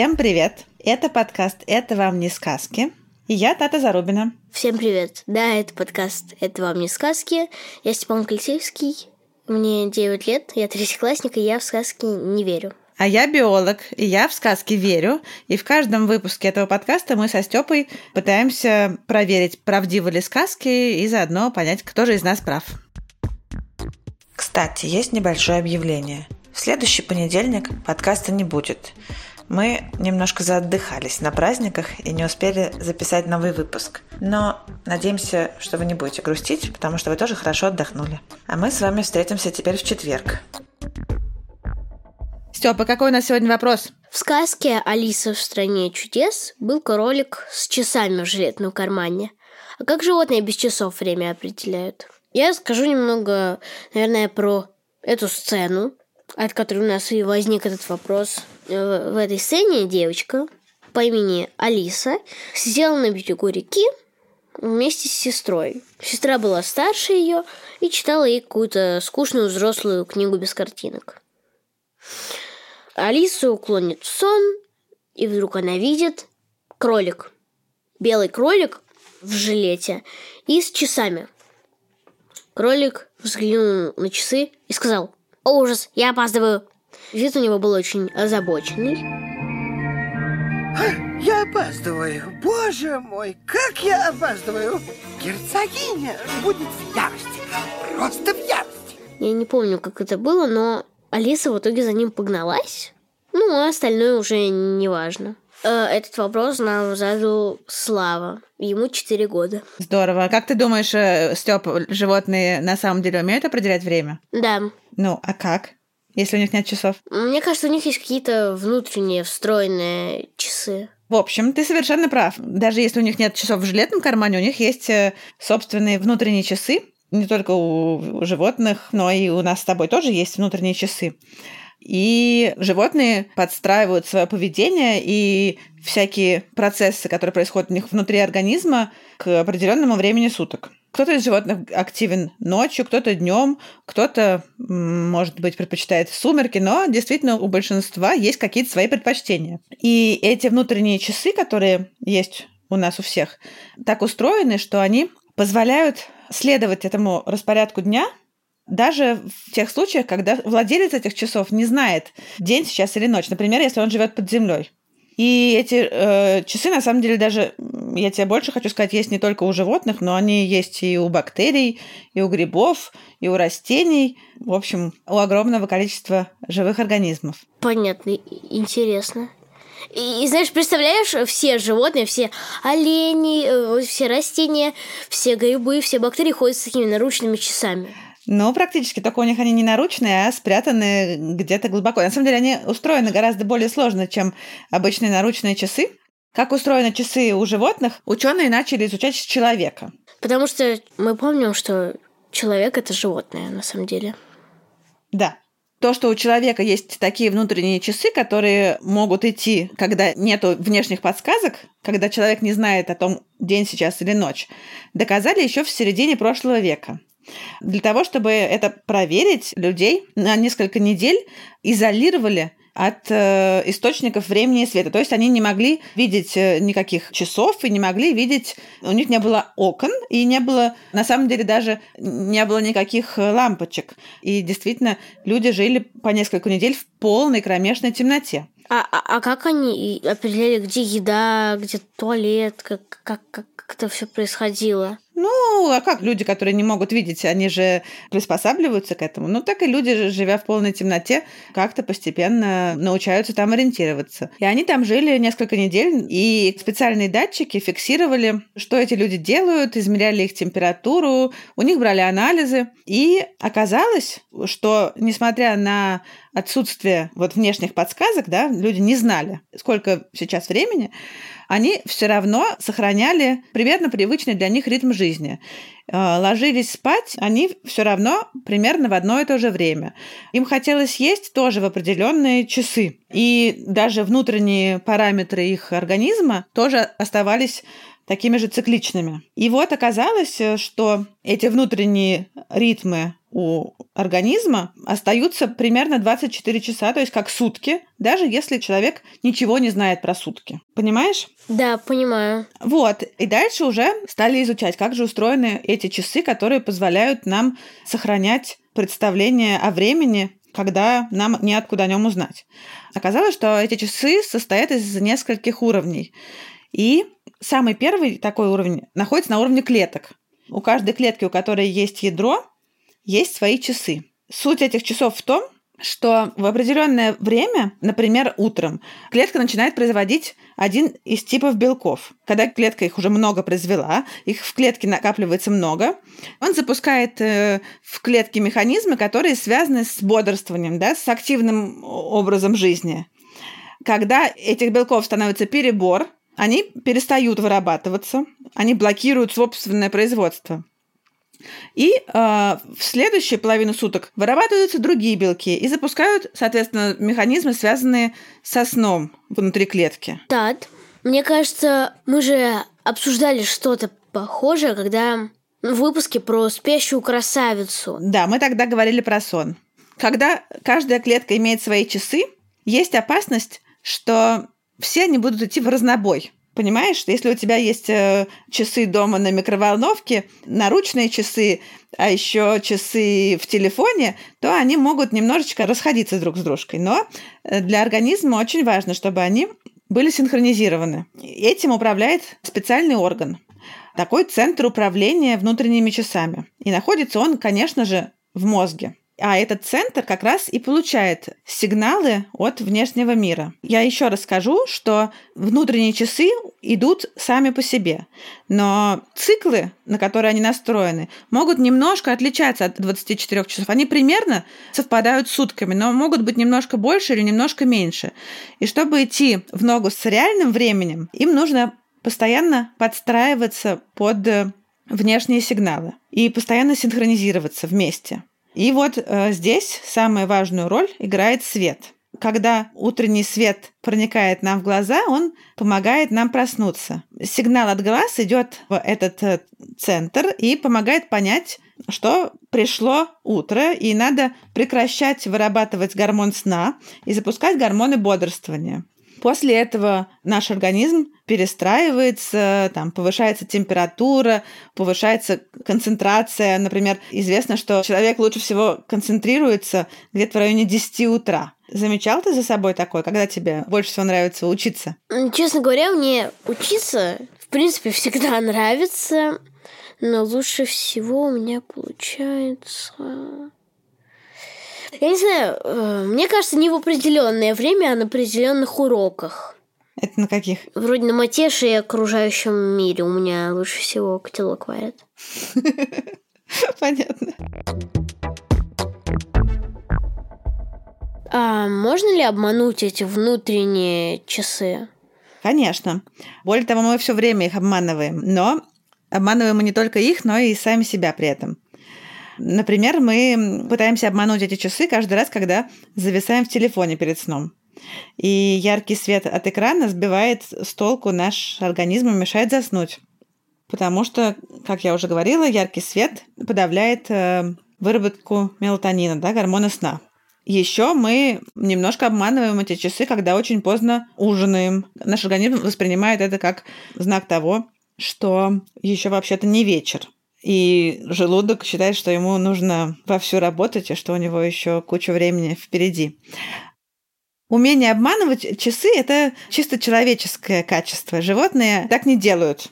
Всем привет! Это подкаст «Это вам не сказки». И я Тата Зарубина. Всем привет! Да, это подкаст «Это вам не сказки». Я Степан Колесевский, мне 9 лет, я третьеклассник, и я в сказки не верю. А я биолог, и я в сказки верю. И в каждом выпуске этого подкаста мы со Степой пытаемся проверить, правдивы ли сказки, и заодно понять, кто же из нас прав. Кстати, есть небольшое объявление. В следующий понедельник подкаста не будет. Мы немножко заотдыхались на праздниках и не успели записать новый выпуск. Но надеемся, что вы не будете грустить, потому что вы тоже хорошо отдохнули. А мы с вами встретимся теперь в четверг. Степа, какой у нас сегодня вопрос? В сказке «Алиса в стране чудес» был кролик с часами в жилетном кармане. А как животные без часов время определяют? Я скажу немного, наверное, про эту сцену, от которой у нас и возник этот вопрос. Э, В этой сцене девочка по имени Алиса сидела на берегу реки вместе с сестрой. Сестра была старше ее и читала ей какую-то скучную взрослую книгу без картинок. Алису клонит в сон, и вдруг она видит кролик. Белый кролик в жилете и с часами. Кролик взглянул на часы и сказал «О, ужас, я опаздываю!» Вид у него был очень озабоченный. Я опаздываю. Боже мой, как я опаздываю. Герцогиня будет в ярости. Просто в ярости. Я не помню, как это было, но Алиса в итоге за ним погналась. Ну, а остальное уже не важно. Э, Этот вопрос нам задал Слава. Ему 4 года. Здорово. Как ты думаешь, Степ, животные на самом деле умеют определять время? Да, Ну, а как? Если у них нет часов? мне кажется, у них есть какие-то внутренние встроенные часы. В общем, ты совершенно прав. Даже если у них нет часов в жилетном кармане, у них есть э, собственные внутренние часы. Не только у животных, но и у нас с тобой тоже есть внутренние часы. И животные подстраивают свое поведение и всякие процессы, которые происходят у них внутри организма, к определенному времени суток. Кто-то из животных активен ночью, кто-то днем, кто-то, может быть, предпочитает сумерки, но действительно у большинства есть какие-то свои предпочтения. И эти внутренние часы, которые есть у нас у всех, так устроены, что они позволяют следовать этому распорядку дня даже в тех случаях, когда владелец этих часов не знает, день сейчас или ночь. Например, если он живет под землей. И эти э, часы, на самом деле, даже, я тебе больше хочу сказать, есть не только у животных, но они есть и у бактерий, и у грибов, и у растений. В общем, у огромного количества живых организмов. Понятно, интересно. И, и знаешь, представляешь, все животные, все олени, э, все растения, все грибы, все бактерии ходят с такими наручными часами. Но практически только у них они не наручные, а спрятаны где-то глубоко. На самом деле они устроены гораздо более сложно, чем обычные наручные часы. Как устроены часы у животных, ученые начали изучать с человека. Потому что мы помним, что человек это животное на самом деле. Да. То, что у человека есть такие внутренние часы, которые могут идти, когда нету внешних подсказок, когда человек не знает о том, день сейчас или ночь, доказали еще в середине прошлого века. Для того, чтобы это проверить, людей на несколько недель изолировали от э, источников времени и света. То есть они не могли видеть э, никаких часов и не могли видеть... У них не было окон и не было, на самом деле, даже не было никаких э, лампочек. И действительно, люди жили по несколько недель в полной кромешной темноте. А, а, а как они определяли, где еда, где туалет, как, как, как это все происходило? Ну, а как люди, которые не могут видеть, они же приспосабливаются к этому. Ну, так и люди, живя в полной темноте, как-то постепенно научаются там ориентироваться. И они там жили несколько недель, и специальные датчики фиксировали, что эти люди делают, измеряли их температуру, у них брали анализы. И оказалось, что, несмотря на отсутствия вот внешних подсказок, да, люди не знали, сколько сейчас времени, они все равно сохраняли примерно привычный для них ритм жизни. Э, ложились спать они все равно примерно в одно и то же время. Им хотелось есть тоже в определенные часы. И даже внутренние параметры их организма тоже оставались такими же цикличными. И вот оказалось, э, что эти внутренние ритмы у организма остаются примерно 24 часа, то есть как сутки, даже если человек ничего не знает про сутки. Понимаешь? Да, понимаю. Вот. И дальше уже стали изучать, как же устроены эти часы, которые позволяют нам сохранять представление о времени когда нам неоткуда о нем узнать. Оказалось, что эти часы состоят из нескольких уровней. И самый первый такой уровень находится на уровне клеток. У каждой клетки, у которой есть ядро, есть свои часы. Суть этих часов в том, что в определенное время, например, утром, клетка начинает производить один из типов белков. Когда клетка их уже много произвела, их в клетке накапливается много, он запускает э, в клетке механизмы, которые связаны с бодрствованием, да, с активным образом жизни. Когда этих белков становится перебор, они перестают вырабатываться, они блокируют собственное производство. И э, в следующую половину суток вырабатываются другие белки и запускают, соответственно, механизмы, связанные со сном внутри клетки. Так, мне кажется, мы же обсуждали что-то похожее, когда в выпуске про спящую красавицу. Да, мы тогда говорили про сон. Когда каждая клетка имеет свои часы, есть опасность, что все они будут идти в разнобой. Понимаешь, если у тебя есть э, часы дома на микроволновке, наручные часы, а еще часы в телефоне, то они могут немножечко расходиться друг с дружкой. Но э, для организма очень важно, чтобы они были синхронизированы. Этим управляет специальный орган. Такой центр управления внутренними часами. И находится он, конечно же, в мозге. А этот центр как раз и получает сигналы от внешнего мира. Я еще раз скажу, что внутренние часы идут сами по себе, но циклы, на которые они настроены, могут немножко отличаться от 24 часов. Они примерно совпадают с сутками, но могут быть немножко больше или немножко меньше. И чтобы идти в ногу с реальным временем, им нужно постоянно подстраиваться под внешние сигналы и постоянно синхронизироваться вместе. И вот э, здесь самую важную роль играет свет. Когда утренний свет проникает нам в глаза, он помогает нам проснуться. Сигнал от глаз идет в этот э, центр и помогает понять, что пришло утро, и надо прекращать вырабатывать гормон сна и запускать гормоны бодрствования. После этого наш организм перестраивается, там повышается температура, повышается концентрация. Например, известно, что человек лучше всего концентрируется где-то в районе 10 утра. Замечал ты за собой такое, когда тебе больше всего нравится учиться? Честно говоря, мне учиться, в принципе, всегда нравится, но лучше всего у меня получается я не знаю, э, мне кажется, не в определенное время, а на определенных уроках. Это на каких? Вроде на матеше и окружающем мире у меня лучше всего котелок варят. Понятно. А можно ли обмануть эти внутренние часы? Конечно. Более того, мы все время их обманываем. Но обманываем мы не только их, но и сами себя при этом. Например, мы пытаемся обмануть эти часы каждый раз, когда зависаем в телефоне перед сном. И яркий свет от экрана сбивает с толку наш организм и мешает заснуть. Потому что, как я уже говорила, яркий свет подавляет э, выработку мелатонина, да, гормона сна. Еще мы немножко обманываем эти часы, когда очень поздно ужинаем. Наш организм воспринимает это как знак того, что еще вообще-то не вечер. И желудок считает, что ему нужно вовсю работать, и что у него еще куча времени впереди. Умение обманывать часы – это чисто человеческое качество. Животные так не делают.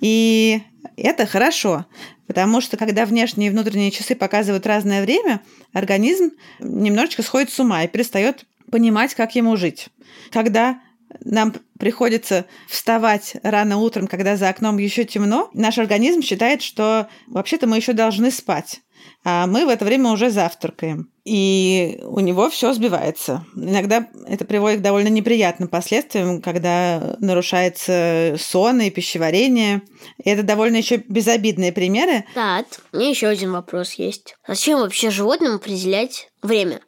И это хорошо, потому что когда внешние и внутренние часы показывают разное время, организм немножечко сходит с ума и перестает понимать, как ему жить. Когда нам приходится вставать рано утром, когда за окном еще темно, наш организм считает, что вообще-то мы еще должны спать. а мы в это время уже завтракаем. И у него все сбивается. Иногда это приводит к довольно неприятным последствиям, когда нарушается сон и пищеварение. И это довольно еще безобидные примеры. Так, у меня еще один вопрос есть. Зачем вообще животным определять время?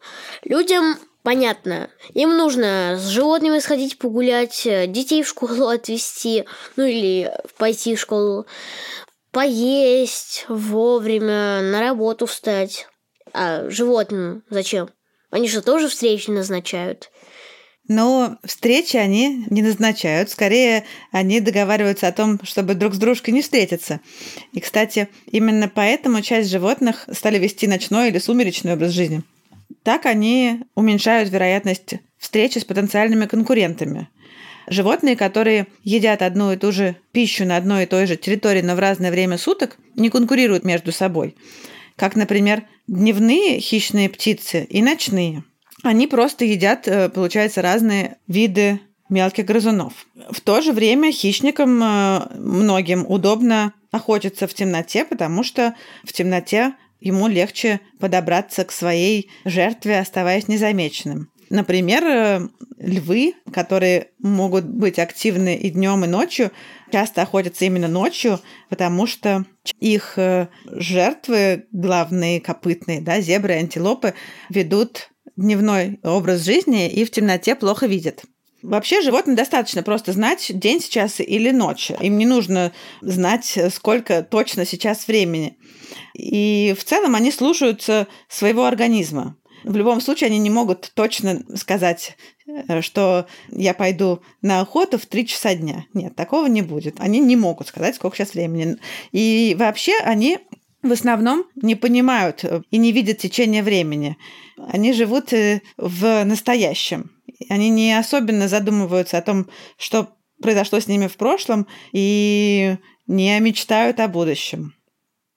Людям Понятно. Им нужно с животными сходить погулять, детей в школу отвезти, ну или пойти в школу, поесть вовремя, на работу встать. А животным зачем? Они же тоже встречи назначают. Но встречи они не назначают. Скорее, они договариваются о том, чтобы друг с дружкой не встретиться. И, кстати, именно поэтому часть животных стали вести ночной или сумеречный образ жизни. Так они уменьшают вероятность встречи с потенциальными конкурентами. Животные, которые едят одну и ту же пищу на одной и той же территории, но в разное время суток, не конкурируют между собой. Как, например, дневные хищные птицы и ночные. Они просто едят, э, получается, разные виды мелких грызунов. В то же время хищникам э, многим удобно охотиться в темноте, потому что в темноте ему легче подобраться к своей жертве, оставаясь незамеченным. Например, э, львы, которые могут быть активны и днем, и ночью, часто охотятся именно ночью, потому что их э, жертвы, главные копытные, да, зебры, антилопы, ведут дневной образ жизни и в темноте плохо видят. Вообще животным достаточно просто знать день сейчас или ночь. Им не нужно знать, сколько точно сейчас времени. И в целом они слушаются своего организма. В любом случае они не могут точно сказать, э, что я пойду на охоту в 3 часа дня. Нет, такого не будет. Они не могут сказать, сколько сейчас времени. И вообще они в основном не понимают э, и не видят течение времени. Они живут э, в настоящем. Они не особенно задумываются о том, что произошло с ними в прошлом, и не мечтают о будущем.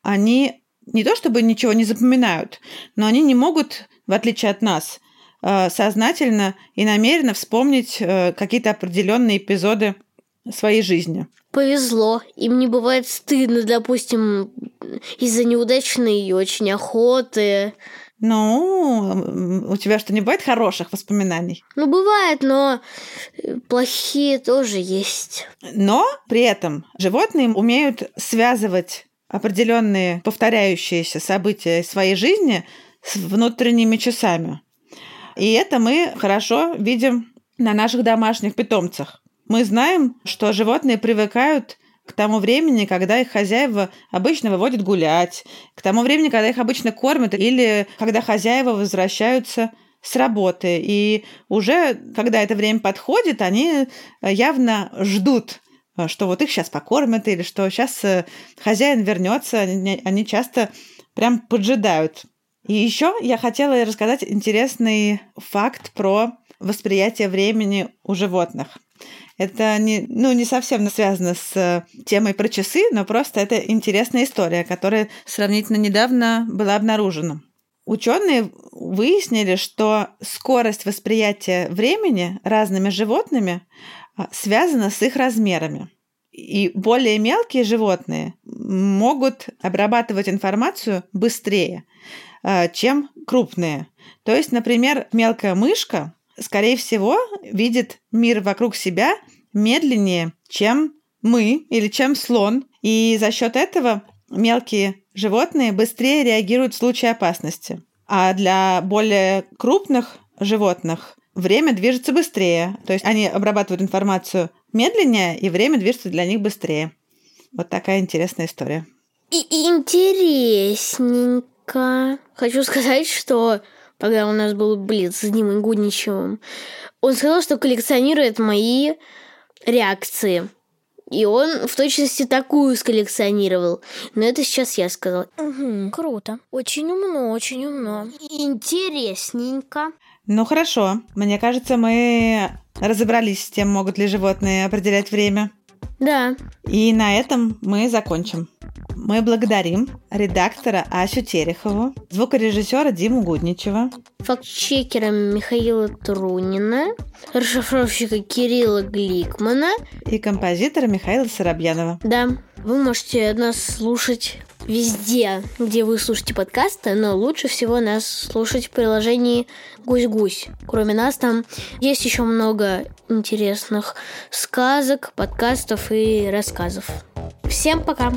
Они не то чтобы ничего не запоминают, но они не могут в отличие от нас, э, сознательно и намеренно вспомнить э, какие-то определенные эпизоды своей жизни. Повезло. Им не бывает стыдно, допустим, из-за неудачной очень охоты. Ну, у тебя что, не бывает хороших воспоминаний? Ну, бывает, но э, плохие тоже есть. Но при этом животные умеют связывать определенные повторяющиеся события своей жизни с внутренними часами. И это мы хорошо видим на наших домашних питомцах. Мы знаем, что животные привыкают к тому времени, когда их хозяева обычно выводят гулять, к тому времени, когда их обычно кормят, или когда хозяева возвращаются с работы. И уже, когда это время подходит, они явно ждут, что вот их сейчас покормят, или что сейчас э, хозяин вернется. Они часто прям поджидают и еще я хотела рассказать интересный факт про восприятие времени у животных. Это не, ну, не совсем связано с э, темой про часы, но просто это интересная история, которая сравнительно недавно была обнаружена. Ученые выяснили, что скорость восприятия времени разными животными а, связана с их размерами. И более мелкие животные могут обрабатывать информацию быстрее. Э, чем крупные. То есть, например, мелкая мышка, скорее всего, видит мир вокруг себя медленнее, чем мы или чем слон. И за счет этого мелкие животные быстрее реагируют в случае опасности. А для более крупных животных время движется быстрее. То есть они обрабатывают информацию медленнее, и время движется для них быстрее. Вот такая интересная история. И интересненько. Хочу сказать, что когда у нас был Блиц с Димой Гудничевым, он сказал, что коллекционирует мои реакции. И он в точности такую сколлекционировал. Но это сейчас я сказала. Угу, круто. Очень умно, очень умно. Интересненько. Ну хорошо. Мне кажется, мы разобрались с тем, могут ли животные определять время. Да. И на этом мы закончим. Мы благодарим редактора Асю Терехову, звукорежиссера Диму Гудничева, фактчекера Михаила Трунина, расшифровщика Кирилла Гликмана и композитора Михаила Соробьянова. Да, вы можете нас слушать везде, где вы слушаете подкасты, но лучше всего нас слушать в приложении «Гусь-гусь». Кроме нас там есть еще много интересных сказок, подкастов и рассказов. Всем пока!